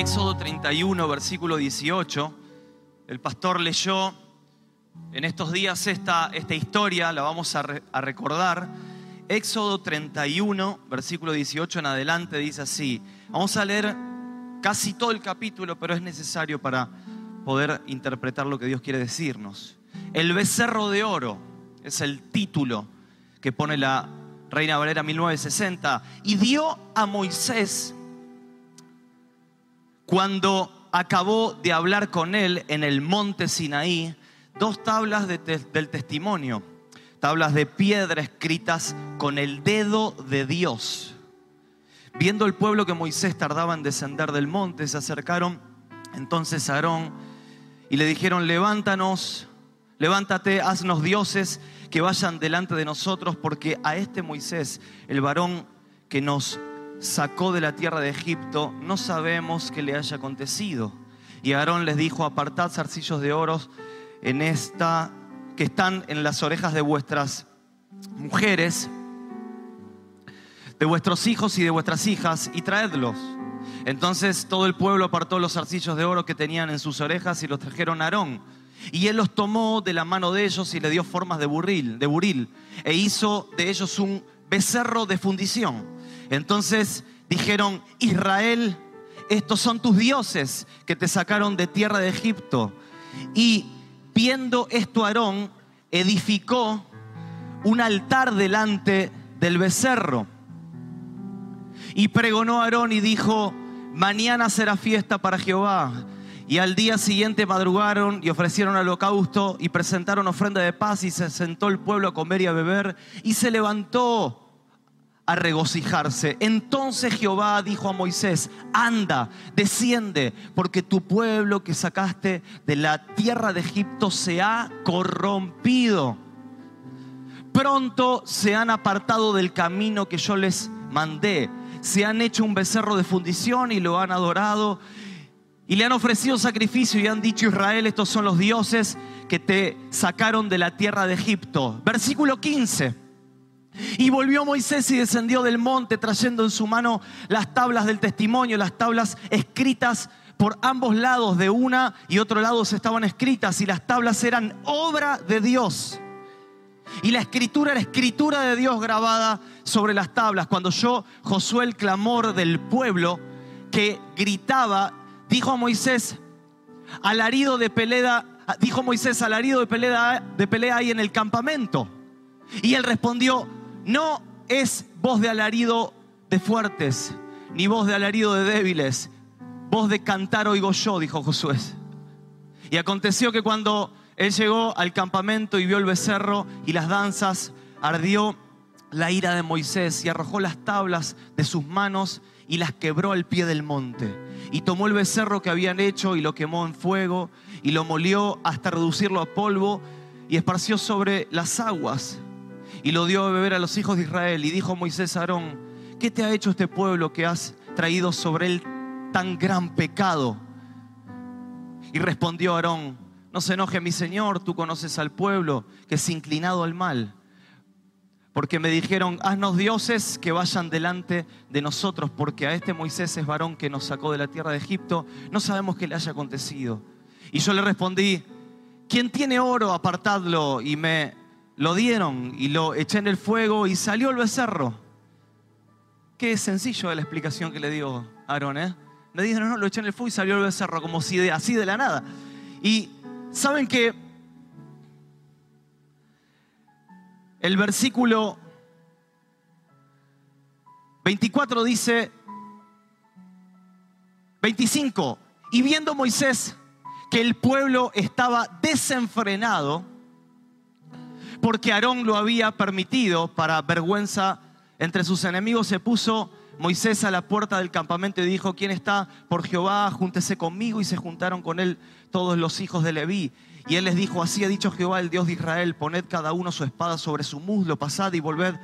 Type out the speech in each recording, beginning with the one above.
Éxodo 31, versículo 18. El pastor leyó en estos días esta, historia, la vamos a, a recordar. Éxodo 31, versículo 18 en adelante dice así. Vamos a leer casi todo el capítulo, pero es necesario para poder interpretar lo que Dios quiere decirnos. El becerro de oro es el título que pone la Reina Valera 1960 y dio a Moisés cuando acabó de hablar con él en el monte Sinaí, dos tablas del testimonio, tablas de piedra escritas con el dedo de Dios. Viendo el pueblo que Moisés tardaba en descender del monte, se acercaron entonces a Aarón y le dijeron, levántanos, levántate, haznos dioses que vayan delante de nosotros, porque a este Moisés, el varón que nos sacó de la tierra de Egipto, no sabemos qué le haya acontecido. Y Aarón les dijo, apartad zarcillos de oro en esta, que están en las orejas de vuestras mujeres, de vuestros hijos y de vuestras hijas, y traedlos. Entonces todo el pueblo apartó los zarcillos de oro que tenían en sus orejas y los trajeron a Aarón. Y él los tomó de la mano de ellos y le dio formas de burril, de buril, e hizo de ellos un becerro de fundición. Entonces dijeron, Israel, estos son tus dioses que te sacaron de tierra de Egipto. Y viendo esto Aarón, edificó un altar delante del becerro. Y pregonó a Aarón y dijo, mañana será fiesta para Jehová. Y al día siguiente madrugaron y ofrecieron holocausto y presentaron ofrenda de paz y se sentó el pueblo a comer y a beber y se levantó a regocijarse. Entonces Jehová dijo a Moisés, anda, desciende, porque tu pueblo que sacaste de la tierra de Egipto se ha corrompido. Pronto se han apartado del camino que yo les mandé. Se han hecho un becerro de fundición y lo han adorado. Y le han ofrecido sacrificio y han dicho, Israel, estos son los dioses que te sacaron de la tierra de Egipto. Versículo 15. Y volvió Moisés y descendió del monte trayendo en su mano las tablas del testimonio, las tablas escritas por ambos lados, de una y otro lado se estaban escritas y las tablas eran obra de Dios. Y la escritura era escritura de Dios grabada sobre las tablas. Cuando yo, Josué, el clamor del pueblo que gritaba, dijo a Moisés, alarido de pelea, dijo Moisés, alarido de pelea, de pelea hay en el campamento. Y él respondió, no es voz de alarido de fuertes, ni voz de alarido de débiles, voz de cantar oigo yo, dijo Josué. Y aconteció que cuando él llegó al campamento y vio el becerro y las danzas, ardió la ira de Moisés y arrojó las tablas de sus manos y las quebró al pie del monte. Y tomó el becerro que habían hecho y lo quemó en fuego y lo molió hasta reducirlo a polvo y esparció sobre las aguas y lo dio a beber a los hijos de Israel. Y dijo Moisés a Aarón, ¿qué te ha hecho este pueblo que has traído sobre él tan gran pecado? Y respondió Aarón, no se enoje mi Señor, tú conoces al pueblo que es inclinado al mal. Porque me dijeron, haznos dioses que vayan delante de nosotros, porque a este Moisés es varón que nos sacó de la tierra de Egipto, no sabemos qué le haya acontecido. Y yo le respondí, quien tiene oro, apartadlo. Y me lo dieron y lo eché en el fuego y salió el becerro. Qué sencillo la explicación que le dio Aarón, ¿eh? Me dijeron, no, lo eché en el fuego y salió el becerro, como si de, así de la nada. Y saben que el versículo 24 dice, 25, y viendo Moisés que el pueblo estaba desenfrenado, porque Aarón lo había permitido para vergüenza entre sus enemigos, se puso Moisés a la puerta del campamento y dijo, ¿quién está por Jehová? Júntese conmigo. Y se juntaron con él todos los hijos de Leví. Y él les dijo, así ha dicho Jehová, el Dios de Israel, poned cada uno su espada sobre su muslo, pasad y volved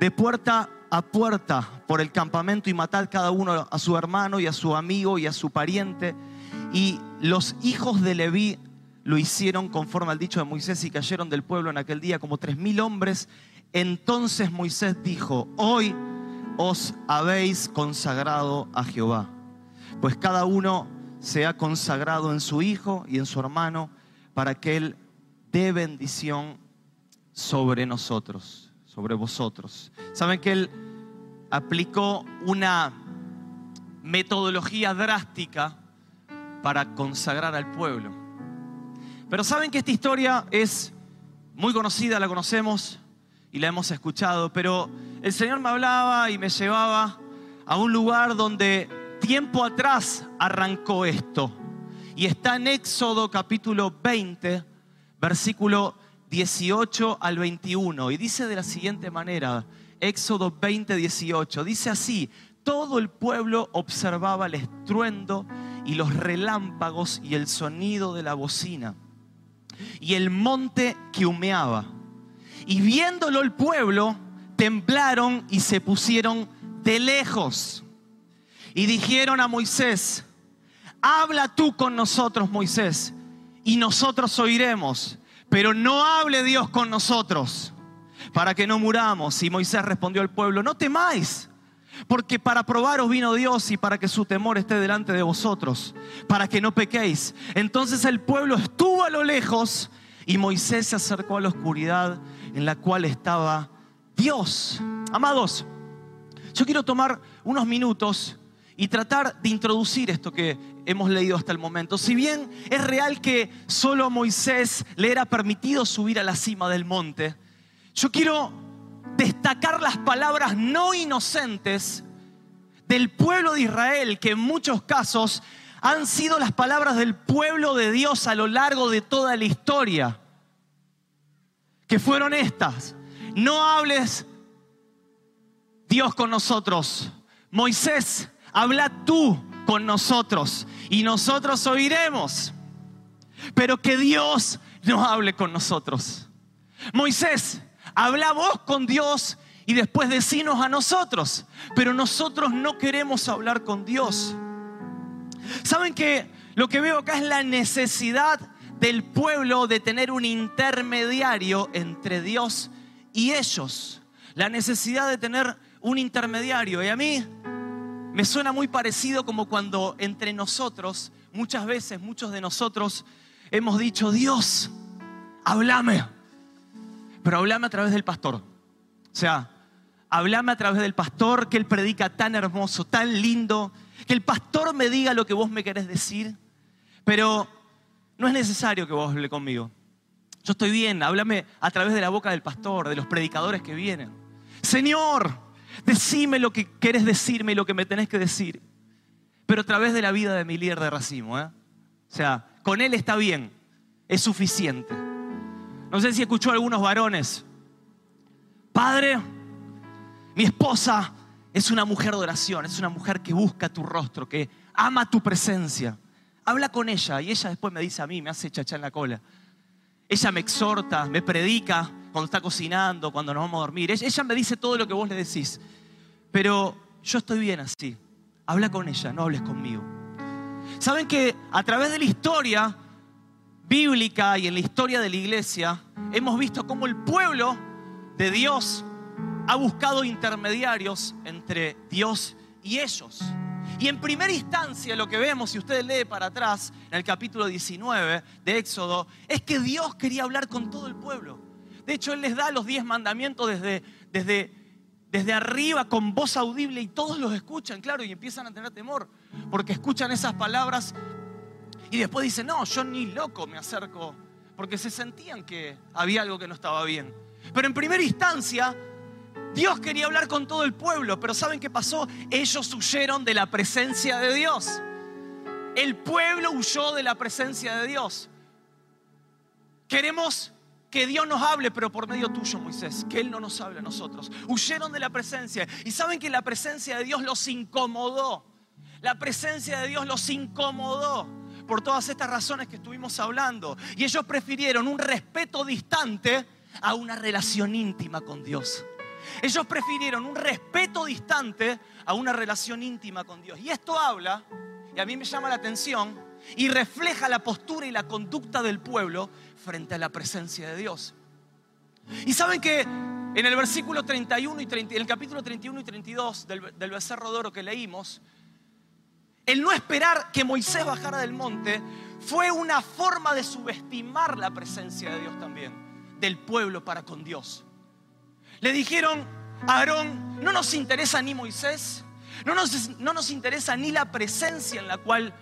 de puerta a puerta por el campamento y matad cada uno a su hermano y a su amigo y a su pariente. Y los hijos de Leví lo hicieron conforme al dicho de Moisés y cayeron del pueblo en aquel día como tres mil hombres. Entonces Moisés dijo, hoy os habéis consagrado a Jehová. pues cada uno se ha consagrado en su hijo y en su hermano para que él dé bendición sobre nosotros, sobre vosotros. Saben que él aplicó una metodología drástica para consagrar al pueblo. Pero saben que esta historia es muy conocida, la conocemos y la hemos escuchado, pero el Señor me hablaba y me llevaba a un lugar donde tiempo atrás arrancó esto. Y está en Éxodo capítulo 20, versículo 18 al 21. Y dice de la siguiente manera, Éxodo 20, 18, dice así, todo el pueblo observaba el estruendo y los relámpagos y el sonido de la bocina y el monte que humeaba. Y viéndolo el pueblo, temblaron y se pusieron de lejos. Y dijeron a Moisés, habla tú con nosotros, Moisés, y nosotros oiremos, pero no hable Dios con nosotros, para que no muramos. Y Moisés respondió al pueblo, no temáis porque para probaros vino Dios y para que su temor esté delante de vosotros, para que no pequéis. Entonces el pueblo estuvo a lo lejos y Moisés se acercó a la oscuridad en la cual estaba Dios. Amados, yo quiero tomar unos minutos y tratar de introducir esto que hemos leído hasta el momento. Si bien es real que solo a Moisés le era permitido subir a la cima del monte, yo quiero destacar las palabras no inocentes del pueblo de Israel, que en muchos casos han sido las palabras del pueblo de Dios a lo largo de toda la historia, que fueron estas. No hables Dios con nosotros. Moisés, habla tú con nosotros y nosotros oiremos. Pero que Dios no hable con nosotros. Moisés, Habla vos con Dios y después decinos a nosotros. Pero nosotros no queremos hablar con Dios. ¿Saben que lo que veo acá es la necesidad del pueblo de tener un intermediario entre Dios y ellos? La necesidad de tener un intermediario. Y a mí me suena muy parecido como cuando entre nosotros, muchas veces, muchos de nosotros hemos dicho, Dios, háblame pero hablame a través del pastor. O sea, hablame a través del pastor, que él predica tan hermoso, tan lindo, que el pastor me diga lo que vos me querés decir, pero no es necesario que vos hable conmigo. Yo estoy bien, háblame a través de la boca del pastor, de los predicadores que vienen. Señor, decime lo que querés decirme y lo que me tenés que decir, pero a través de la vida de mi líder de racimo. ¿eh? O sea, con él está bien, es suficiente. No sé si escuchó a algunos varones. Padre, mi esposa es una mujer de oración, es una mujer que busca tu rostro, que ama tu presencia. Habla con ella y ella después me dice a mí, me hace chachar en la cola. Ella me exhorta, me predica cuando está cocinando, cuando nos vamos a dormir. Ella me dice todo lo que vos le decís. Pero yo estoy bien así. Habla con ella, no hables conmigo. Saben que a través de la historia bíblica y en la historia de la iglesia, hemos visto cómo el pueblo de Dios ha buscado intermediarios entre Dios y ellos. Y en primera instancia lo que vemos, si usted lee para atrás, en el capítulo 19 de Éxodo, es que Dios quería hablar con todo el pueblo. De hecho, Él les da los diez mandamientos desde, desde, desde arriba con voz audible y todos los escuchan, claro, y empiezan a tener temor, porque escuchan esas palabras y después dice, no, yo ni loco me acerco, porque se sentían que había algo que no estaba bien. Pero en primera instancia, Dios quería hablar con todo el pueblo, pero ¿saben qué pasó? Ellos huyeron de la presencia de Dios. El pueblo huyó de la presencia de Dios. Queremos que Dios nos hable, pero por medio tuyo, Moisés, que Él no nos hable a nosotros. Huyeron de la presencia. Y saben que la presencia de Dios los incomodó. La presencia de Dios los incomodó por todas estas razones que estuvimos hablando. Y ellos prefirieron un respeto distante a una relación íntima con Dios. Ellos prefirieron un respeto distante a una relación íntima con Dios. Y esto habla, y a mí me llama la atención, y refleja la postura y la conducta del pueblo frente a la presencia de Dios. Y saben que en el versículo 31 y 30, en el capítulo 31 y 32 del, del becerro de oro que leímos, el no esperar que Moisés bajara del monte fue una forma de subestimar la presencia de Dios también, del pueblo para con Dios. Le dijeron a Aarón, no nos interesa ni Moisés, no nos, no nos interesa ni la presencia en la cual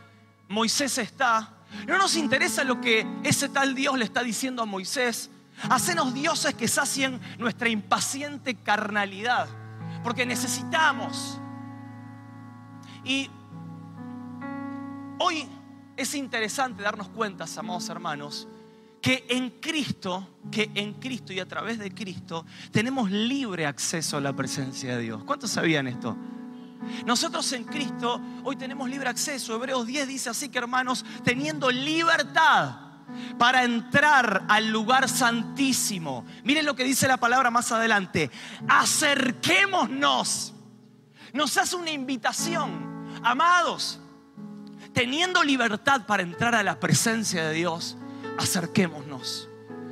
Moisés está, no nos interesa lo que ese tal Dios le está diciendo a Moisés. Hacenos dioses que sacien nuestra impaciente carnalidad, porque necesitamos. Y hoy es interesante darnos cuenta, amados hermanos, que en Cristo, que en Cristo y a través de Cristo tenemos libre acceso a la presencia de Dios. ¿Cuántos sabían esto? Nosotros en Cristo hoy tenemos libre acceso. Hebreos 10 dice así que hermanos, teniendo libertad para entrar al lugar santísimo. Miren lo que dice la palabra más adelante. Acerquémonos. Nos hace una invitación. Amados, teniendo libertad para entrar a la presencia de Dios, acerquémonos.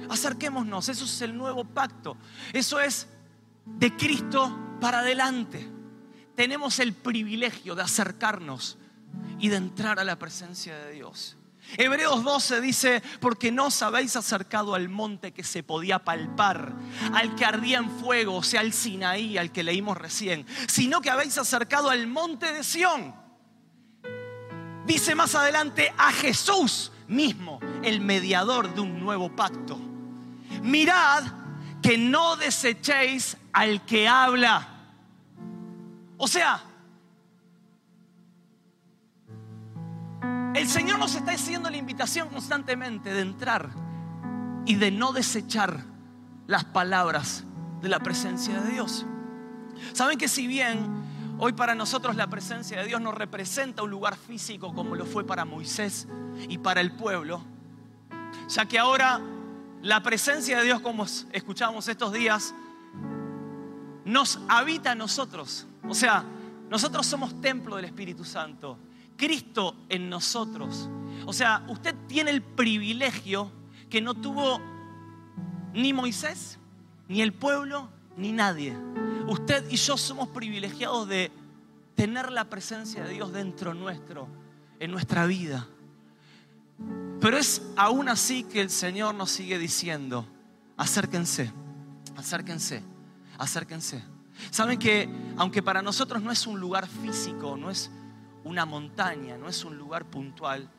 Acerquémonos. Eso es el nuevo pacto. Eso es de Cristo para adelante tenemos el privilegio de acercarnos y de entrar a la presencia de Dios. Hebreos 12 dice, porque no os habéis acercado al monte que se podía palpar, al que ardía en fuego, o sea, al Sinaí, al que leímos recién, sino que habéis acercado al monte de Sión. Dice más adelante a Jesús mismo, el mediador de un nuevo pacto. Mirad que no desechéis al que habla o sea, el Señor nos está haciendo la invitación constantemente de entrar y de no desechar las palabras de la presencia de Dios. Saben que si bien hoy para nosotros la presencia de Dios no representa un lugar físico como lo fue para Moisés y para el pueblo, ya que ahora la presencia de Dios, como escuchamos estos días, nos habita a nosotros. O sea, nosotros somos templo del Espíritu Santo. Cristo en nosotros. O sea, usted tiene el privilegio que no tuvo ni Moisés, ni el pueblo, ni nadie. Usted y yo somos privilegiados de tener la presencia de Dios dentro nuestro, en nuestra vida. Pero es aún así que el Señor nos sigue diciendo, acérquense, acérquense, acérquense. Saben que aunque para nosotros no es un lugar físico, no es una montaña, no es un lugar puntual,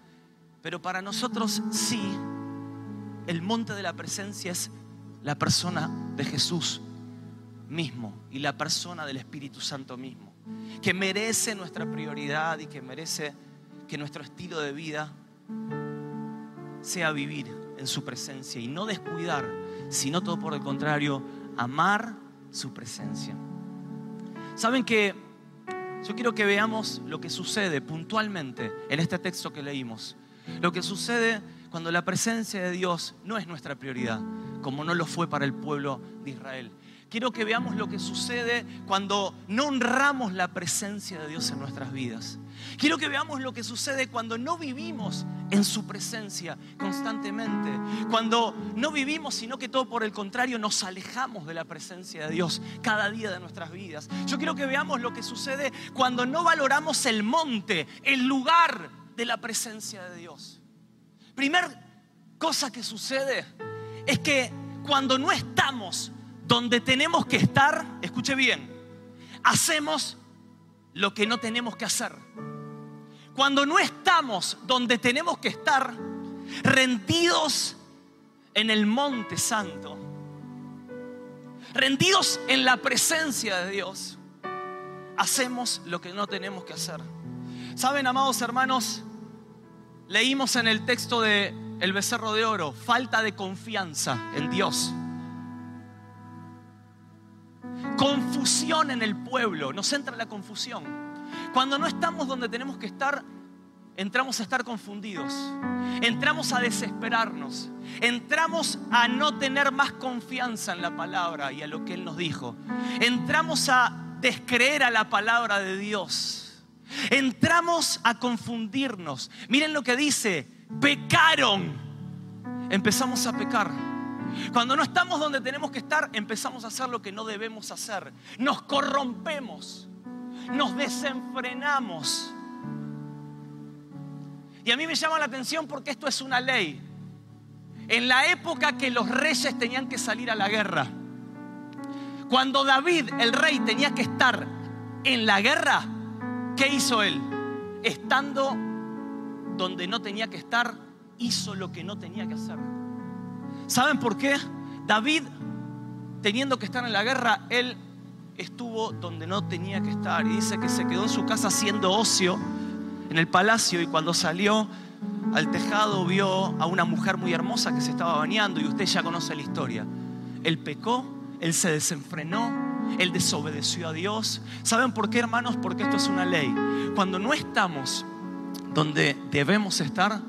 pero para nosotros sí, el monte de la presencia es la persona de Jesús mismo y la persona del Espíritu Santo mismo, que merece nuestra prioridad y que merece que nuestro estilo de vida sea vivir en su presencia y no descuidar, sino todo por el contrario, amar su presencia. Saben que yo quiero que veamos lo que sucede puntualmente en este texto que leímos. Lo que sucede cuando la presencia de Dios no es nuestra prioridad, como no lo fue para el pueblo de Israel. Quiero que veamos lo que sucede cuando no honramos la presencia de Dios en nuestras vidas. Quiero que veamos lo que sucede cuando no vivimos en su presencia constantemente. Cuando no vivimos, sino que todo por el contrario nos alejamos de la presencia de Dios cada día de nuestras vidas. Yo quiero que veamos lo que sucede cuando no valoramos el monte, el lugar de la presencia de Dios. Primer cosa que sucede es que cuando no estamos donde tenemos que estar, escuche bien, hacemos lo que no tenemos que hacer. Cuando no estamos donde tenemos que estar, rendidos en el monte santo, rendidos en la presencia de Dios, hacemos lo que no tenemos que hacer. Saben, amados hermanos, leímos en el texto de El becerro de oro, falta de confianza en Dios confusión en el pueblo, nos entra la confusión. Cuando no estamos donde tenemos que estar, entramos a estar confundidos, entramos a desesperarnos, entramos a no tener más confianza en la palabra y a lo que Él nos dijo, entramos a descreer a la palabra de Dios, entramos a confundirnos. Miren lo que dice, pecaron, empezamos a pecar. Cuando no estamos donde tenemos que estar, empezamos a hacer lo que no debemos hacer. Nos corrompemos, nos desenfrenamos. Y a mí me llama la atención porque esto es una ley. En la época que los reyes tenían que salir a la guerra, cuando David, el rey, tenía que estar en la guerra, ¿qué hizo él? Estando donde no tenía que estar, hizo lo que no tenía que hacer. ¿Saben por qué? David, teniendo que estar en la guerra, él estuvo donde no tenía que estar. Y dice que se quedó en su casa haciendo ocio en el palacio y cuando salió al tejado vio a una mujer muy hermosa que se estaba bañando y usted ya conoce la historia. Él pecó, él se desenfrenó, él desobedeció a Dios. ¿Saben por qué, hermanos? Porque esto es una ley. Cuando no estamos donde debemos estar,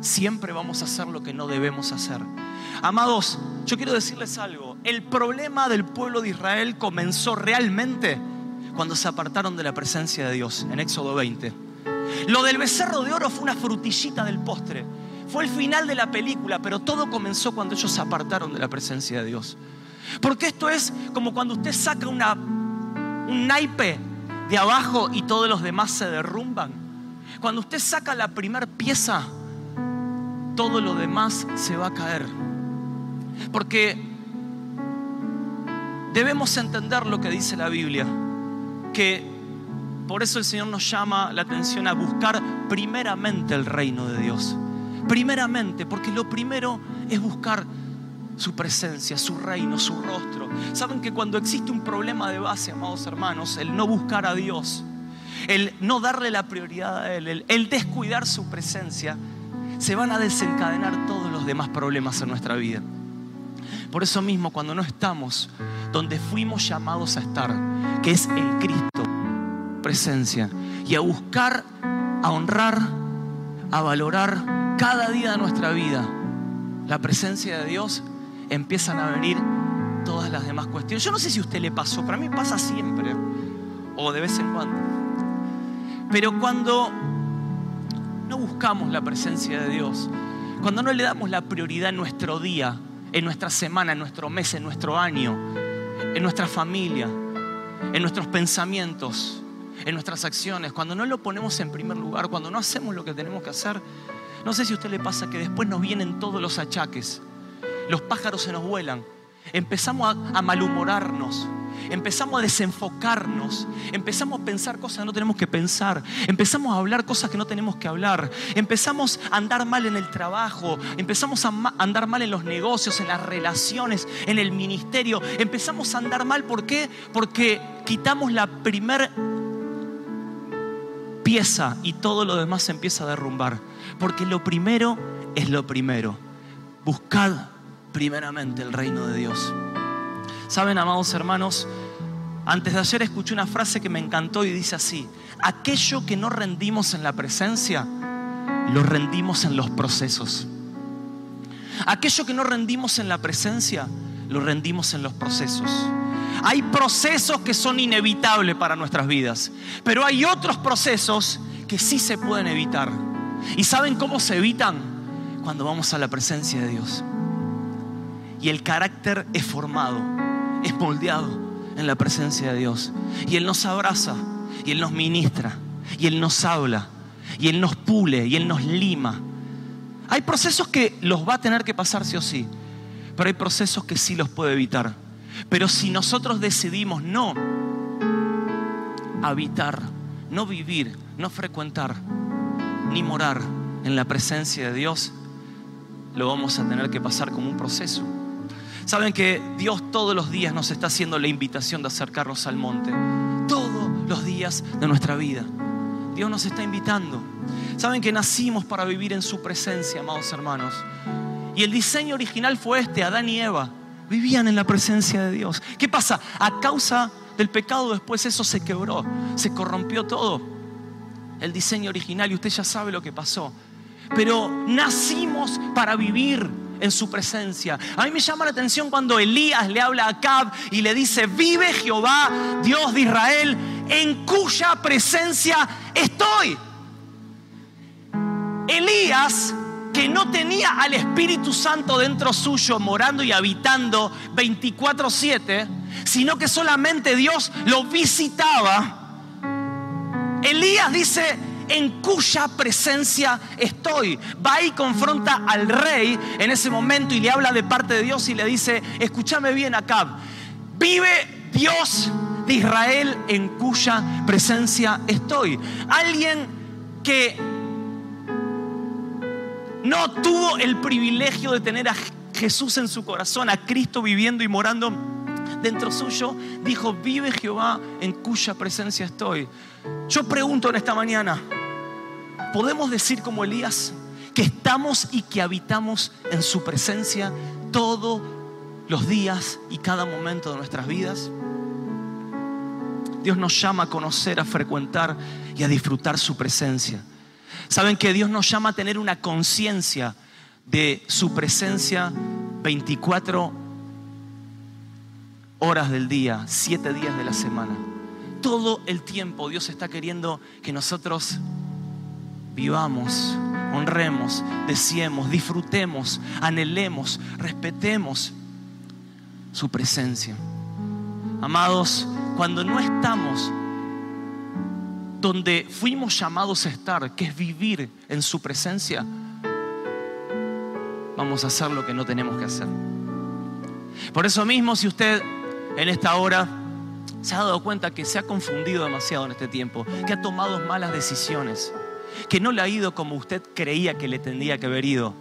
siempre vamos a hacer lo que no debemos hacer. Amados, yo quiero decirles algo. El problema del pueblo de Israel comenzó realmente cuando se apartaron de la presencia de Dios en Éxodo 20. Lo del becerro de oro fue una frutillita del postre. Fue el final de la película, pero todo comenzó cuando ellos se apartaron de la presencia de Dios. Porque esto es como cuando usted saca una, un naipe de abajo y todos los demás se derrumban. Cuando usted saca la primera pieza, todo lo demás se va a caer. Porque debemos entender lo que dice la Biblia, que por eso el Señor nos llama la atención a buscar primeramente el reino de Dios. Primeramente, porque lo primero es buscar su presencia, su reino, su rostro. Saben que cuando existe un problema de base, amados hermanos, el no buscar a Dios, el no darle la prioridad a Él, el, descuidar su presencia, se van a desencadenar todos los demás problemas en nuestra vida. Por eso mismo, cuando no estamos donde fuimos llamados a estar, que es el Cristo, presencia, y a buscar, a honrar, a valorar cada día de nuestra vida la presencia de Dios, empiezan a venir todas las demás cuestiones. Yo no sé si a usted le pasó, para mí pasa siempre, o de vez en cuando. Pero cuando no buscamos la presencia de Dios, cuando no le damos la prioridad en nuestro día, en nuestra semana, en nuestro mes, en nuestro año, en nuestra familia, en nuestros pensamientos, en nuestras acciones, cuando no lo ponemos en primer lugar, cuando no hacemos lo que tenemos que hacer, no sé si a usted le pasa que después nos vienen todos los achaques, los pájaros se nos vuelan, empezamos a, a malhumorarnos, empezamos a desenfocarnos, empezamos a pensar cosas que no tenemos que pensar, empezamos a hablar cosas que no tenemos que hablar, empezamos a andar mal en el trabajo, empezamos a andar mal en los negocios, en las relaciones, en el ministerio, empezamos a andar mal, ¿por qué? Porque quitamos la primer pieza y todo lo demás se empieza a derrumbar, porque lo primero es lo primero. Buscad primeramente el reino de Dios. Saben, amados hermanos, antes de ayer escuché una frase que me encantó y dice así, aquello que no rendimos en la presencia, lo rendimos en los procesos. Aquello que no rendimos en la presencia, lo rendimos en los procesos. Hay procesos que son inevitables para nuestras vidas, pero hay otros procesos que sí se pueden evitar. ¿Y saben cómo se evitan? Cuando vamos a la presencia de Dios. Y el carácter es formado, es moldeado en la presencia de Dios. Y Él nos abraza, y Él nos ministra, y Él nos habla, y Él nos pule, y Él nos lima. Hay procesos que los va a tener que pasar sí o sí, pero hay procesos que sí los puede evitar. Pero si nosotros decidimos no habitar, no vivir, no frecuentar, ni morar en la presencia de Dios, lo vamos a tener que pasar como un proceso. Saben que Dios todos los días nos está haciendo la invitación de acercarnos al monte. Todos los días de nuestra vida. Dios nos está invitando. Saben que nacimos para vivir en su presencia, amados hermanos. Y el diseño original fue este, Adán y Eva. Vivían en la presencia de Dios. ¿Qué pasa? A causa del pecado después eso se quebró, se corrompió todo. El diseño original y usted ya sabe lo que pasó. Pero nacimos para vivir en su presencia. A mí me llama la atención cuando Elías le habla a Cab y le dice, vive Jehová, Dios de Israel, en cuya presencia estoy. Elías que no tenía al Espíritu Santo dentro suyo, morando y habitando 24/7, sino que solamente Dios lo visitaba. Elías dice, en cuya presencia estoy. Va y confronta al rey en ese momento y le habla de parte de Dios y le dice, escúchame bien acá, vive Dios de Israel en cuya presencia estoy. Alguien que no tuvo el privilegio de tener a Jesús en su corazón, a Cristo viviendo y morando dentro suyo, dijo, vive Jehová en cuya presencia estoy. Yo pregunto en esta mañana, ¿podemos decir como Elías que estamos y que habitamos en su presencia todos los días y cada momento de nuestras vidas? Dios nos llama a conocer, a frecuentar y a disfrutar su presencia. Saben que Dios nos llama a tener una conciencia de su presencia 24 horas del día, 7 días de la semana. Todo el tiempo Dios está queriendo que nosotros vivamos, honremos, deseemos, disfrutemos, anhelemos, respetemos su presencia. Amados, cuando no estamos donde fuimos llamados a estar, que es vivir en su presencia, vamos a hacer lo que no tenemos que hacer. Por eso mismo, si usted en esta hora se ha dado cuenta que se ha confundido demasiado en este tiempo, que ha tomado malas decisiones, que no le ha ido como usted creía que le tendría que haber ido,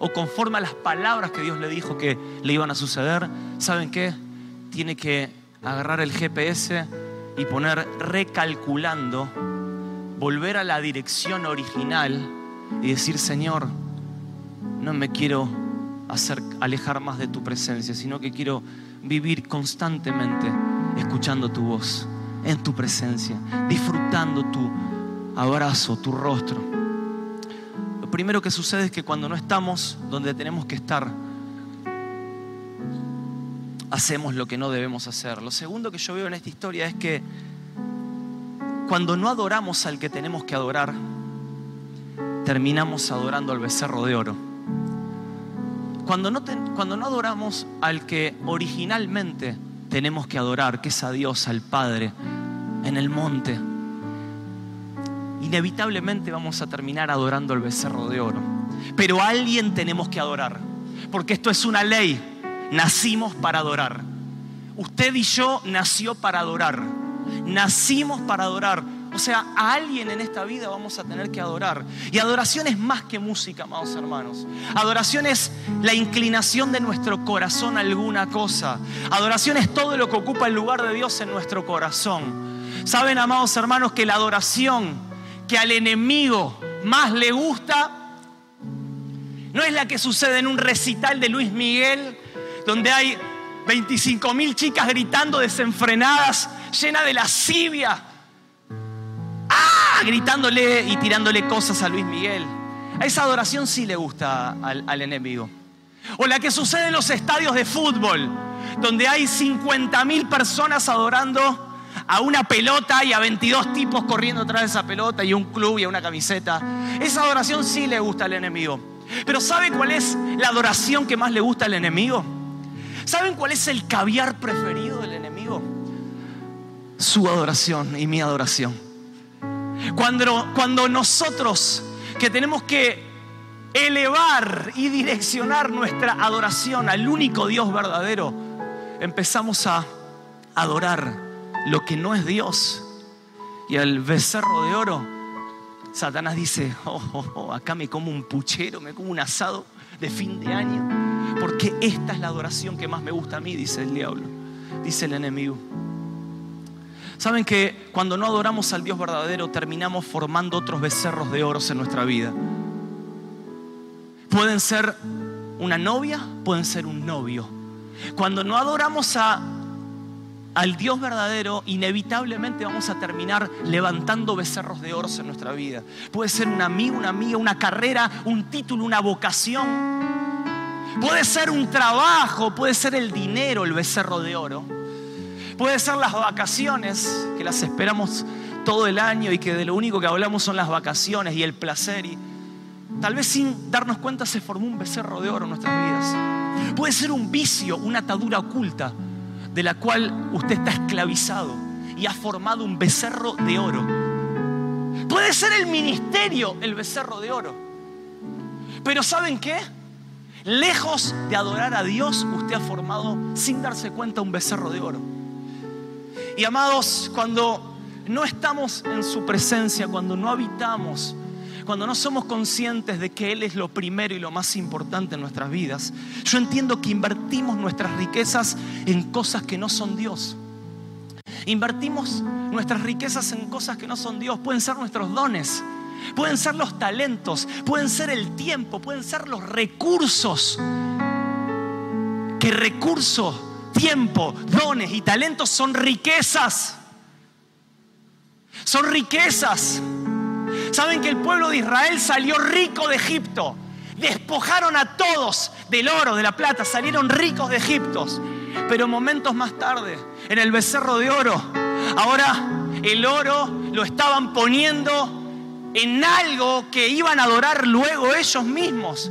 o conforme a las palabras que Dios le dijo que le iban a suceder, ¿saben qué? Tiene que agarrar el GPS y poner recalculando, volver a la dirección original y decir, Señor, no me quiero hacer alejar más de tu presencia, sino que quiero vivir constantemente escuchando tu voz, en tu presencia, disfrutando tu abrazo, tu rostro. Lo primero que sucede es que cuando no estamos donde tenemos que estar, hacemos lo que no debemos hacer. Lo segundo que yo veo en esta historia es que cuando no adoramos al que tenemos que adorar, terminamos adorando al becerro de oro. Cuando no, cuando no adoramos al que originalmente tenemos que adorar, que es a Dios, al Padre, en el monte, inevitablemente vamos a terminar adorando al becerro de oro. Pero a alguien tenemos que adorar, porque esto es una ley Nacimos para adorar. Usted y yo nació para adorar. Nacimos para adorar. O sea, a alguien en esta vida vamos a tener que adorar. Y adoración es más que música, amados hermanos. Adoración es la inclinación de nuestro corazón a alguna cosa. Adoración es todo lo que ocupa el lugar de Dios en nuestro corazón. Saben, amados hermanos, que la adoración que al enemigo más le gusta no es la que sucede en un recital de Luis Miguel donde hay 25 mil chicas gritando desenfrenadas, llena de lascivia, ¡ah! gritándole y tirándole cosas a Luis Miguel. A esa adoración sí le gusta al, al enemigo. O la que sucede en los estadios de fútbol, donde hay 50 mil personas adorando a una pelota y a 22 tipos corriendo atrás de esa pelota y un club y a una camiseta. Esa adoración sí le gusta al enemigo. Pero ¿sabe cuál es la adoración que más le gusta al enemigo? ¿Saben cuál es el caviar preferido del enemigo? Su adoración y mi adoración. Cuando, cuando nosotros que tenemos que elevar y direccionar nuestra adoración al único Dios verdadero, empezamos a adorar lo que no es Dios. Y al becerro de oro, Satanás dice, oh, oh, oh, acá me como un puchero, me como un asado de fin de año porque esta es la adoración que más me gusta a mí, dice el diablo, dice el enemigo. Saben que cuando no adoramos al Dios verdadero terminamos formando otros becerros de oros en nuestra vida. Pueden ser una novia, pueden ser un novio. Cuando no adoramos a, al Dios verdadero, inevitablemente vamos a terminar levantando becerros de oros en nuestra vida. Puede ser un amigo, una amiga, una carrera, un título, una vocación. Puede ser un trabajo, puede ser el dinero, el becerro de oro. Puede ser las vacaciones, que las esperamos todo el año y que de lo único que hablamos son las vacaciones y el placer. Y tal vez sin darnos cuenta se formó un becerro de oro en nuestras vidas. Puede ser un vicio, una atadura oculta de la cual usted está esclavizado y ha formado un becerro de oro. Puede ser el ministerio el becerro de oro. Pero ¿saben qué? Lejos de adorar a Dios, usted ha formado sin darse cuenta un becerro de oro. Y amados, cuando no estamos en su presencia, cuando no habitamos, cuando no somos conscientes de que Él es lo primero y lo más importante en nuestras vidas, yo entiendo que invertimos nuestras riquezas en cosas que no son Dios. Invertimos nuestras riquezas en cosas que no son Dios. Pueden ser nuestros dones, pueden ser los talentos, pueden ser el tiempo, pueden ser los recursos. Que recursos, tiempo, dones y talentos son riquezas. Son riquezas. Saben que el pueblo de Israel salió rico de Egipto. Despojaron a todos del oro, de la plata, salieron ricos de Egipto. Pero momentos más tarde, en el becerro de oro, ahora el oro lo estaban poniendo en algo que iban a adorar luego ellos mismos,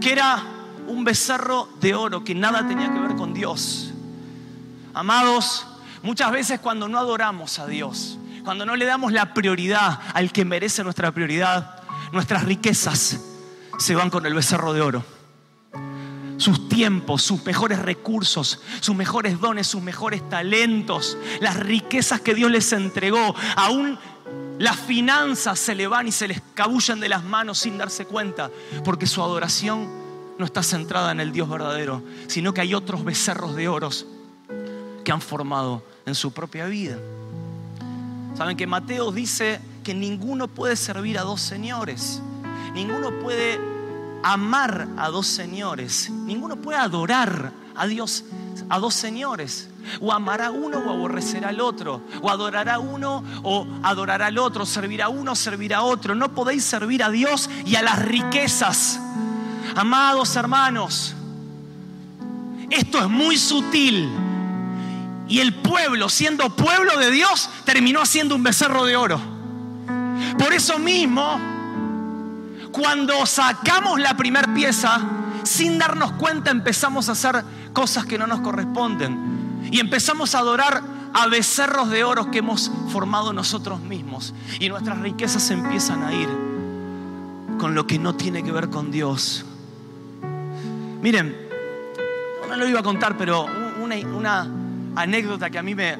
que era un becerro de oro que nada tenía que ver con Dios. Amados, muchas veces cuando no adoramos a Dios, cuando no le damos la prioridad al que merece nuestra prioridad, nuestras riquezas se van con el becerro de oro. Sus tiempos, sus mejores recursos, sus mejores dones, sus mejores talentos, las riquezas que Dios les entregó, aún las finanzas se le van y se les cabullan de las manos sin darse cuenta, porque su adoración no está centrada en el Dios verdadero, sino que hay otros becerros de oros que han formado en su propia vida. Saben que Mateo dice que ninguno puede servir a dos señores. Ninguno puede amar a dos señores. Ninguno puede adorar a Dios a dos señores. O amará a uno o aborrecerá al otro. O adorará a uno o adorará al otro. Servirá a uno o servirá a otro. No podéis servir a Dios y a las riquezas. Amados hermanos, esto es muy sutil. Y el pueblo, siendo pueblo de Dios, terminó haciendo un becerro de oro. Por eso mismo, cuando sacamos la primera pieza, sin darnos cuenta empezamos a hacer cosas que no nos corresponden. Y empezamos a adorar a becerros de oro que hemos formado nosotros mismos. Y nuestras riquezas empiezan a ir con lo que no tiene que ver con Dios. Miren, no lo iba a contar, pero una anécdota que a mí me,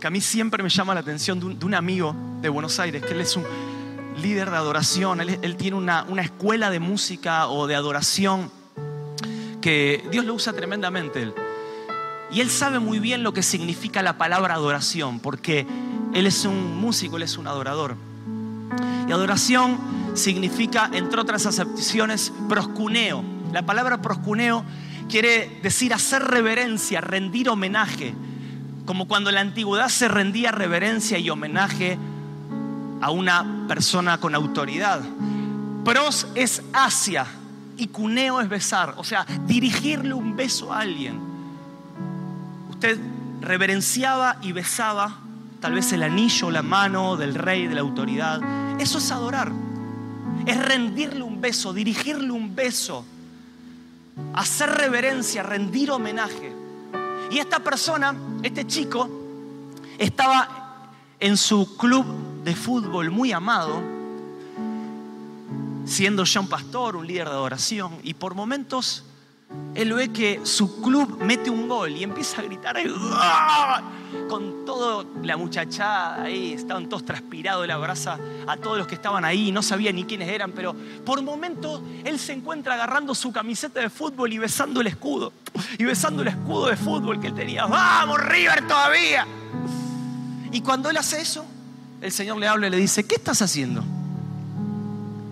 que a mí siempre me llama la atención de un, amigo de Buenos Aires, que él es un líder de adoración, él, él tiene una, una, escuela de música o de adoración que Dios lo usa tremendamente. Él. Y él sabe muy bien lo que significa la palabra adoración, porque él es un músico, él es un adorador. Y adoración significa, entre otras acepciones, proscuneo. La palabra proscuneo quiere decir hacer reverencia, rendir homenaje, como cuando en la antigüedad se rendía reverencia y homenaje a una persona con autoridad. Pros es hacia y cuneo es besar, o sea, dirigirle un beso a alguien. Usted reverenciaba y besaba tal vez el anillo, la mano del rey, de la autoridad. Eso es adorar. Es rendirle un beso, dirigirle un beso hacer reverencia, rendir homenaje. Y esta persona, este chico, estaba en su club de fútbol muy amado, siendo ya un pastor, un líder de adoración, y por momentos él ve que su club mete un gol y empieza a gritar con toda la muchachada ahí, estaban todos transpirados, la abraza a todos los que estaban ahí, no sabía ni quiénes eran, pero por momentos él se encuentra agarrando su camiseta de fútbol y besando el escudo, y besando el escudo de fútbol que él tenía. ¡Vamos, River todavía! Y cuando él hace eso, el Señor le habla y le dice, ¿qué estás haciendo?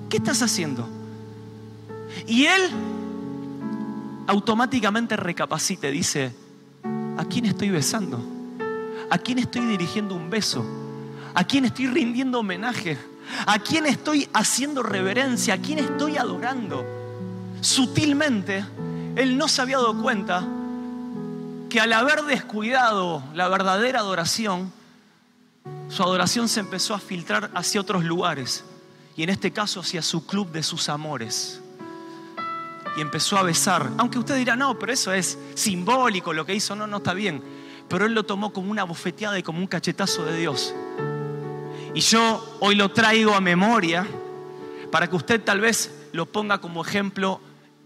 ¿Qué estás haciendo? Y él automáticamente recapacita y dice, ¿a quién estoy besando? ¿A quién estoy dirigiendo un beso? ¿A quién estoy rindiendo homenaje? ¿A quién estoy haciendo reverencia? ¿A quién estoy adorando? Sutilmente, él no se había dado cuenta que al haber descuidado la verdadera adoración, su adoración se empezó a filtrar hacia otros lugares y en este caso hacia su club de sus amores y empezó a besar. Aunque usted dirá, no, pero eso es simbólico, lo que hizo, no, no está bien. Pero él lo tomó como una bofeteada y como un cachetazo de Dios. Y yo hoy lo traigo a memoria para que usted tal vez lo ponga como ejemplo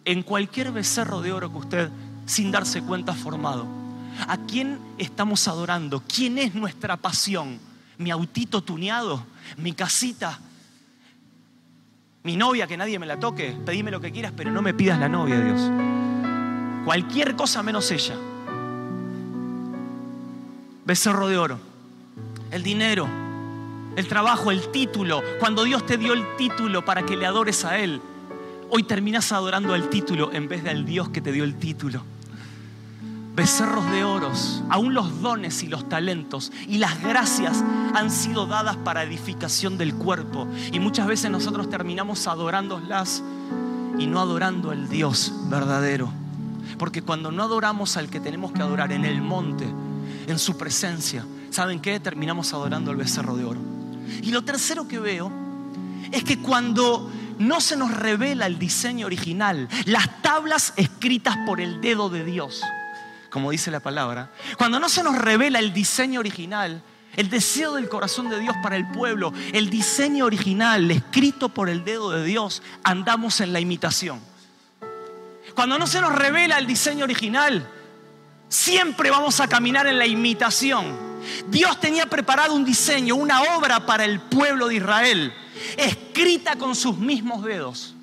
en cualquier becerro de oro que usted, sin darse cuenta, ha formado. ¿A quién estamos adorando? ¿Quién es nuestra pasión? ¿Mi autito tuneado? ¿Mi casita? ¿Mi novia que nadie me la toque? Pedime lo que quieras, pero no me pidas la novia, Dios. Cualquier cosa menos ella. Becerro de oro. El dinero, el trabajo, el título. Cuando Dios te dio el título para que le adores a Él, hoy terminas adorando el título en vez del Dios que te dio el título. Becerros de oros, aún los dones y los talentos y las gracias han sido dadas para edificación del cuerpo. Y muchas veces nosotros terminamos adorándolas y no adorando al Dios verdadero. Porque cuando no adoramos al que tenemos que adorar en el monte, en su presencia, ¿saben qué? Terminamos adorando al becerro de oro. Y lo tercero que veo es que cuando no se nos revela el diseño original, las tablas escritas por el dedo de Dios, como dice la palabra, cuando no se nos revela el diseño original, el deseo del corazón de Dios para el pueblo, el diseño original escrito por el dedo de Dios, andamos en la imitación. Cuando no se nos revela el diseño original, siempre vamos a caminar en la imitación. Dios tenía preparado un diseño, una obra para el pueblo de Israel, escrita con sus mismos dedos.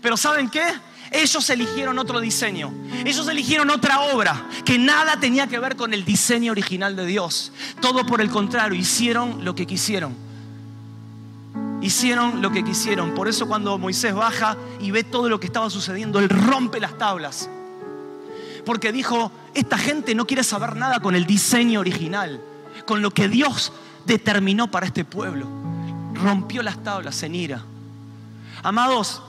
Pero ¿saben qué? Ellos eligieron otro diseño. Ellos eligieron otra obra que nada tenía que ver con el diseño original de Dios. Todo por el contrario, hicieron lo que quisieron. Hicieron lo que quisieron. Por eso cuando Moisés baja y ve todo lo que estaba sucediendo, él rompe las tablas. Porque dijo, esta gente no quiere saber nada con el diseño original con lo que Dios determinó para este pueblo. Rompió las tablas en ira. Amados,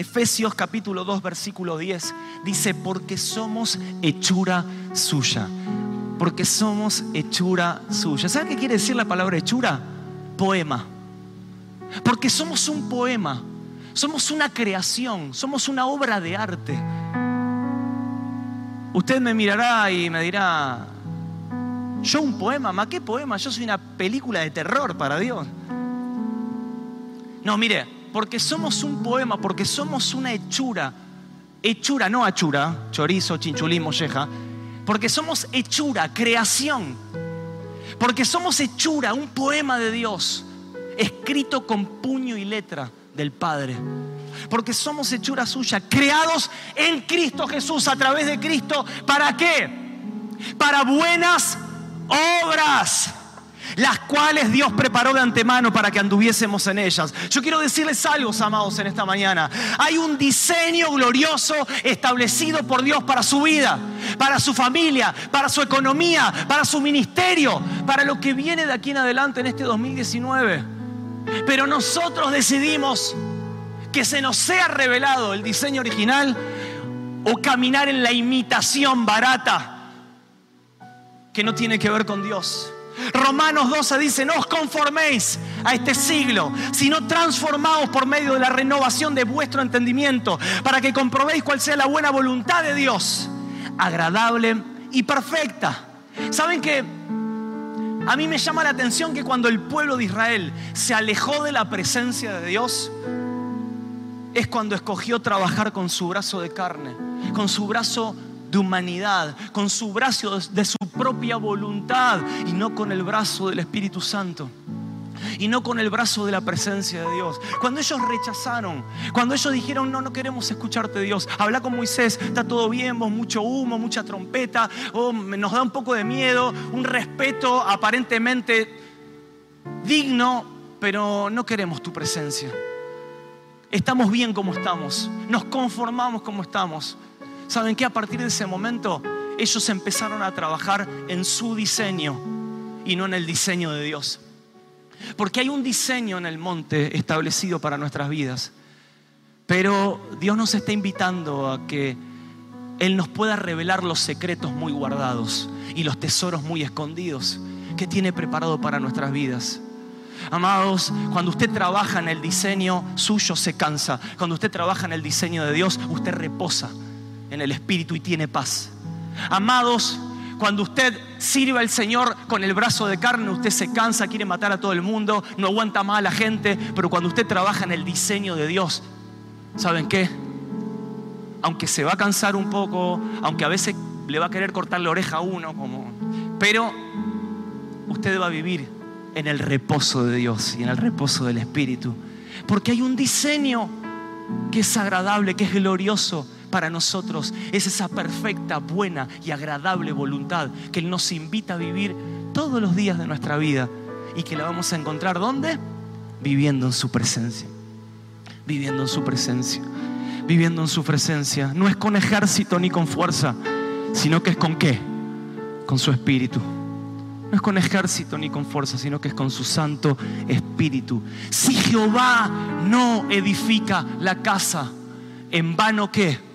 Efesios capítulo 2, versículo 10 dice, porque somos hechura suya. Porque somos hechura suya. ¿Saben qué quiere decir la palabra hechura? Poema. Porque somos un poema. Somos una creación. Somos una obra de arte. Usted me mirará y me dirá, yo un poema, ¿ma qué poema? Yo soy una película de terror para Dios. No, mire, porque somos un poema, porque somos una hechura. Hechura, no hachura, chorizo, chinchulín, molleja. Porque somos hechura, creación. Porque somos hechura, un poema de Dios, escrito con puño y letra del Padre. Porque somos hechura suya, creados en Cristo Jesús, a través de Cristo. ¿Para qué? Para buenas obras las cuales Dios preparó de antemano para que anduviésemos en ellas. Yo quiero decirles algo, amados, en esta mañana. Hay un diseño glorioso establecido por Dios para su vida, para su familia, para su economía, para su ministerio, para lo que viene de aquí en adelante en este 2019. Pero nosotros decidimos que se nos sea revelado el diseño original o caminar en la imitación barata que no tiene que ver con Dios. Romanos 12 dice, no os conforméis a este siglo, sino transformaos por medio de la renovación de vuestro entendimiento, para que comprobéis cuál sea la buena voluntad de Dios, agradable y perfecta. ¿Saben que a mí me llama la atención que cuando el pueblo de Israel se alejó de la presencia de Dios, es cuando escogió trabajar con su brazo de carne, con su brazo de humanidad, con su brazo de su propia voluntad y no con el brazo del Espíritu Santo. Y no con el brazo de la presencia de Dios. Cuando ellos rechazaron, cuando ellos dijeron, no, no queremos escucharte Dios, habla con Moisés, está todo bien, vos mucho humo, mucha trompeta, oh, nos da un poco de miedo, un respeto aparentemente digno, pero no queremos tu presencia. Estamos bien como estamos, nos conformamos como estamos. ¿Saben qué? A partir de ese momento ellos empezaron a trabajar en su diseño y no en el diseño de Dios. Porque hay un diseño en el monte establecido para nuestras vidas. Pero Dios nos está invitando a que Él nos pueda revelar los secretos muy guardados y los tesoros muy escondidos que tiene preparado para nuestras vidas. Amados, cuando usted trabaja en el diseño suyo se cansa. Cuando usted trabaja en el diseño de Dios, usted reposa en el Espíritu y tiene paz. Amados, Cuando usted sirve al Señor con el brazo de carne, usted se cansa, quiere matar a todo el mundo, no aguanta más a la gente, pero cuando usted trabaja en el diseño de Dios, ¿saben qué? Aunque se va a cansar un poco, aunque a veces le va a querer cortar la oreja a uno, como, pero usted va a vivir en el reposo de Dios y en el reposo del Espíritu. Porque hay un diseño que es agradable, que es glorioso para nosotros. Es esa perfecta, buena y agradable voluntad que Él nos invita a vivir todos los días de nuestra vida y que la vamos a encontrar ¿dónde? Viviendo en su presencia. Viviendo en su presencia. Viviendo en su presencia. No es con ejército ni con fuerza, sino que es con qué? Con su espíritu. No es con ejército ni con fuerza, sino que es con su Santo Espíritu. Si Jehová no edifica la casa, ¿en vano qué?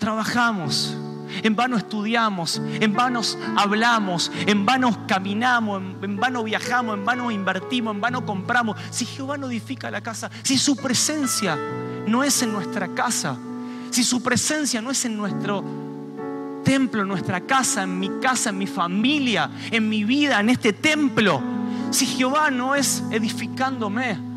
Trabajamos. En vano estudiamos, en vano hablamos, en vano caminamos, en, vano viajamos, en vano invertimos, en vano compramos. Si Jehová no edifica la casa, si su presencia no es en nuestra casa, si su presencia no es en nuestro templo, en nuestra casa, en mi casa, en mi familia, en mi vida, en este templo. Si Jehová no es edificándome,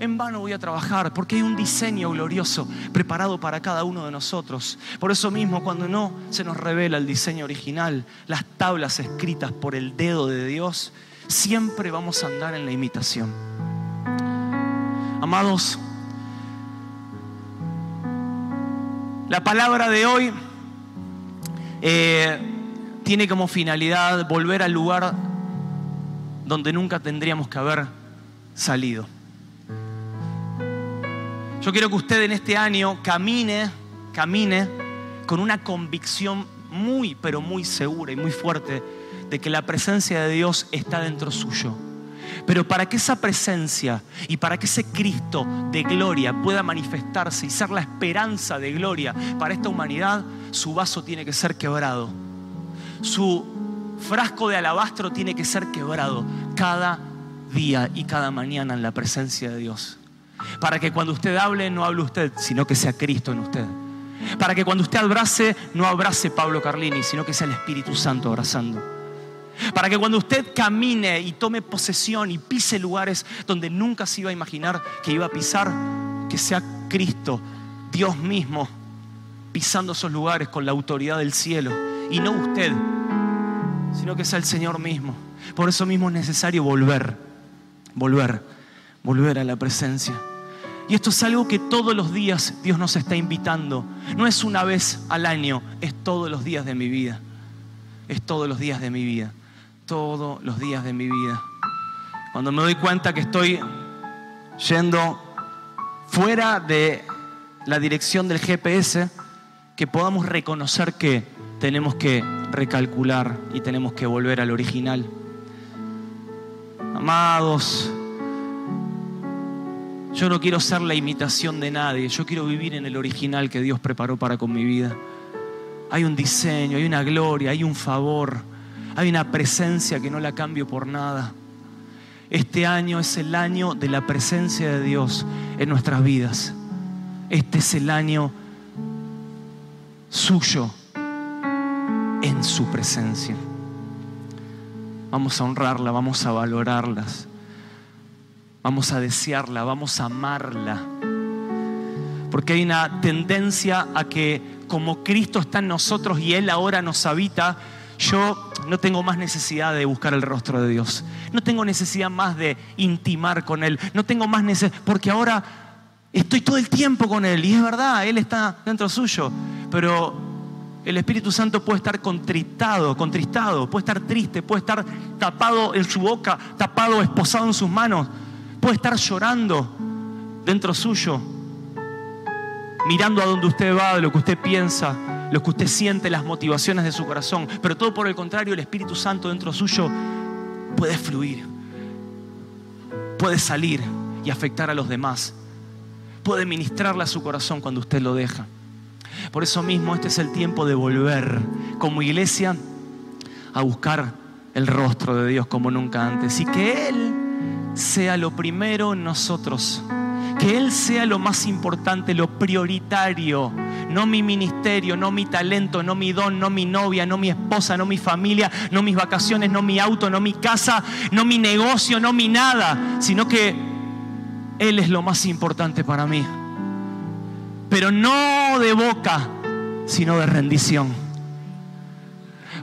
en vano voy a trabajar porque hay un diseño glorioso preparado para cada uno de nosotros. Por eso mismo, cuando no se nos revela el diseño original, las tablas escritas por el dedo de Dios, siempre vamos a andar en la imitación. Amados, la palabra de hoy eh, tiene como finalidad volver al lugar donde nunca tendríamos que haber salido. Yo quiero que usted en este año camine, camine con una convicción muy, pero muy segura y muy fuerte de que la presencia de Dios está dentro suyo. Pero para que esa presencia y para que ese Cristo de gloria pueda manifestarse y ser la esperanza de gloria para esta humanidad, su vaso tiene que ser quebrado. Su frasco de alabastro tiene que ser quebrado cada día y cada mañana en la presencia de Dios. Para que cuando usted hable no hable usted, sino que sea Cristo en usted. Para que cuando usted abrace no abrace Pablo Carlini, sino que sea el Espíritu Santo abrazando. Para que cuando usted camine y tome posesión y pise lugares donde nunca se iba a imaginar que iba a pisar, que sea Cristo, Dios mismo, pisando esos lugares con la autoridad del cielo. Y no usted, sino que sea el Señor mismo. Por eso mismo es necesario volver, volver, volver a la presencia. Y esto es algo que todos los días Dios nos está invitando. No es una vez al año, es todos los días de mi vida. Es todos los días de mi vida todos los días de mi vida. Cuando me doy cuenta que estoy yendo fuera de la dirección del GPS, que podamos reconocer que tenemos que recalcular y tenemos que volver al original. Amados, yo no quiero ser la imitación de nadie, yo quiero vivir en el original que Dios preparó para con mi vida. Hay un diseño, hay una gloria, hay un favor hay una presencia que no la cambio por nada. Este año es el año de la presencia de Dios en nuestras vidas. Este es el año suyo en su presencia. Vamos a honrarla, vamos a valorarlas, vamos a desearla, vamos a amarla. Porque hay una tendencia a que como Cristo está en nosotros y Él ahora nos habita, yo no tengo más necesidad de buscar el rostro de Dios. No tengo necesidad más de intimar con Él. No tengo más necesidad, porque ahora estoy todo el tiempo con Él. Y es verdad, Él está dentro suyo. Pero el Espíritu Santo puede estar contristado, contristado, puede estar triste, puede estar tapado en su boca, tapado, esposado en sus manos. Puede estar llorando dentro suyo, mirando a donde usted va, de lo que usted piensa lo que usted siente, las motivaciones de su corazón. Pero todo por el contrario, el Espíritu Santo dentro suyo puede fluir, puede salir y afectar a los demás. Puede ministrarle a su corazón cuando usted lo deja. Por eso mismo este es el tiempo de volver como iglesia a buscar el rostro de Dios como nunca antes. Y que Él sea lo primero en nosotros. Que Él sea lo más importante, lo prioritario No mi ministerio, no mi talento, no mi don, no mi novia, no mi esposa, no mi familia, no mis vacaciones, no mi auto, no mi casa, no mi negocio, no mi nada, sino que Él es lo más importante para mí. Pero no de boca, sino de rendición.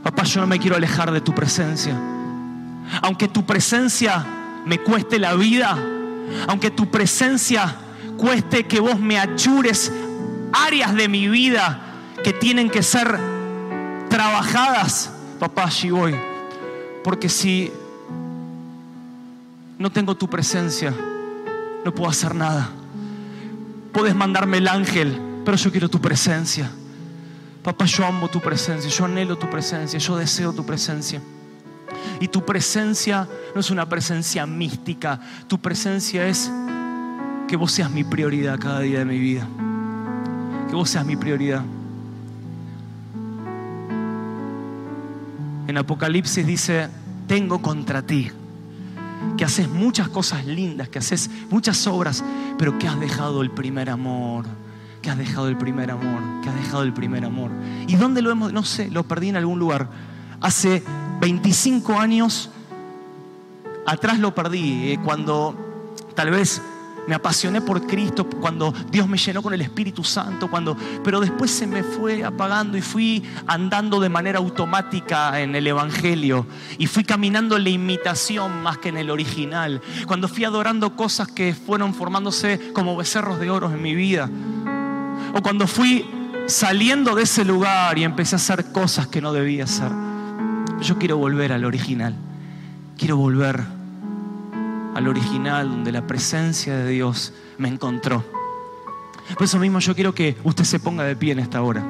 Papá, yo no me quiero alejar de tu presencia. Aunque tu presencia me cueste la vida, aunque tu presencia cueste que vos me achures áreas de mi vida que tienen que ser trabajadas, papá, allí voy. Porque si no tengo tu presencia, no puedo hacer nada. Puedes mandarme el ángel, pero yo quiero tu presencia. Papá, yo amo tu presencia, yo anhelo tu presencia, yo deseo tu presencia. Y tu presencia no es una presencia mística, tu presencia es que vos seas mi prioridad cada día de mi vida. Que vos seas mi prioridad. En Apocalipsis dice, tengo contra ti, que haces muchas cosas lindas, que haces muchas obras, pero que has dejado el primer amor, que has dejado el primer amor, que has dejado el primer amor. ¿Y dónde lo hemos? No sé, lo perdí en algún lugar. Hace 25 años atrás lo perdí, eh, cuando tal vez me apasioné por Cristo cuando Dios me llenó con el Espíritu Santo, cuando, pero después se me fue apagando y fui andando de manera automática en el Evangelio y fui caminando en la imitación más que en el original. Cuando fui adorando cosas que fueron formándose como becerros de oro en mi vida. O cuando fui saliendo de ese lugar y empecé a hacer cosas que no debía hacer. Yo quiero volver al original. Quiero volver al original, donde la presencia de Dios me encontró. Por eso mismo yo quiero que usted se ponga de pie en esta hora.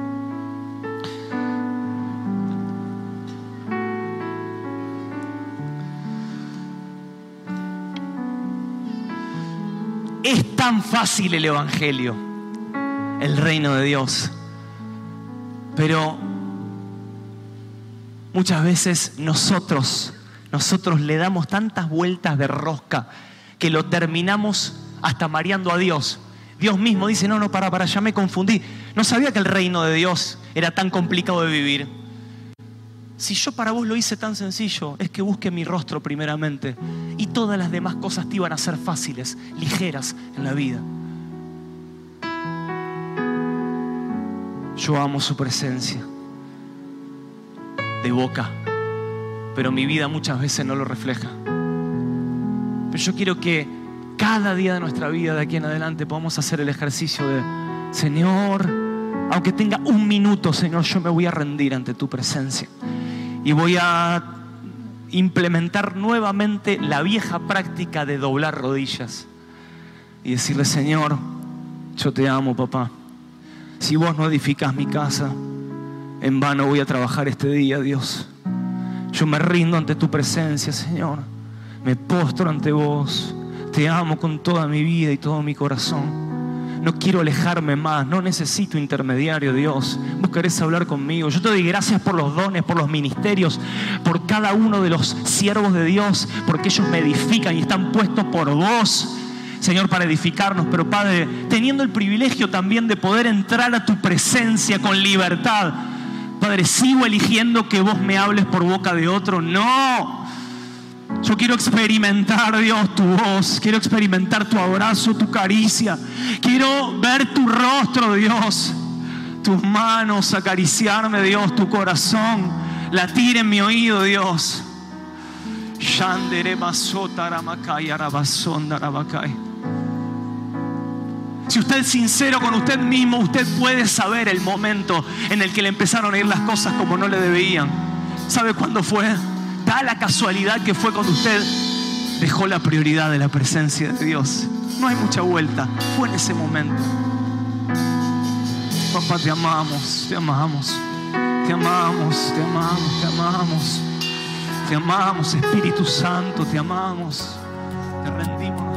Es tan fácil el Evangelio, el reino de Dios, pero muchas veces nosotros nosotros le damos tantas vueltas de rosca que lo terminamos hasta mareando a Dios. Dios mismo dice, no, no, para, para, ya me confundí. No sabía que el reino de Dios era tan complicado de vivir. Si yo para vos lo hice tan sencillo, es que busque mi rostro primeramente y todas las demás cosas te iban a ser fáciles, ligeras en la vida. Yo amo su presencia de boca pero mi vida muchas veces no lo refleja. Pero yo quiero que cada día de nuestra vida, de aquí en adelante, podamos hacer el ejercicio de, Señor, aunque tenga un minuto, Señor, yo me voy a rendir ante tu presencia. Y voy a implementar nuevamente la vieja práctica de doblar rodillas y decirle, Señor, yo te amo, papá. Si vos no edificas mi casa, en vano voy a trabajar este día, Dios. Yo me rindo ante tu presencia, Señor. Me postro ante vos. Te amo con toda mi vida y todo mi corazón. No quiero alejarme más, no necesito intermediario, Dios. Vos querés hablar conmigo. Yo te doy gracias por los dones, por los ministerios, por cada uno de los siervos de Dios, porque ellos me edifican y están puestos por vos. Señor, para edificarnos, pero Padre, teniendo el privilegio también de poder entrar a tu presencia con libertad, Padre, sigo eligiendo que vos me hables por boca de otro. No. Yo quiero experimentar, Dios, tu voz. Quiero experimentar tu abrazo, tu caricia. Quiero ver tu rostro, Dios. Tus manos acariciarme, Dios. Tu corazón latir en mi oído, Dios. Shandere si usted es sincero con usted mismo, usted puede saber el momento en el que le empezaron a ir las cosas como no le debían. ¿Sabe cuándo fue? Da la casualidad que fue cuando usted dejó la prioridad de la presencia de Dios. No hay mucha vuelta. Fue en ese momento. Papá, te amamos, te amamos, te amamos, te amamos, te amamos. Te amamos, Espíritu Santo, te amamos. Te rendimos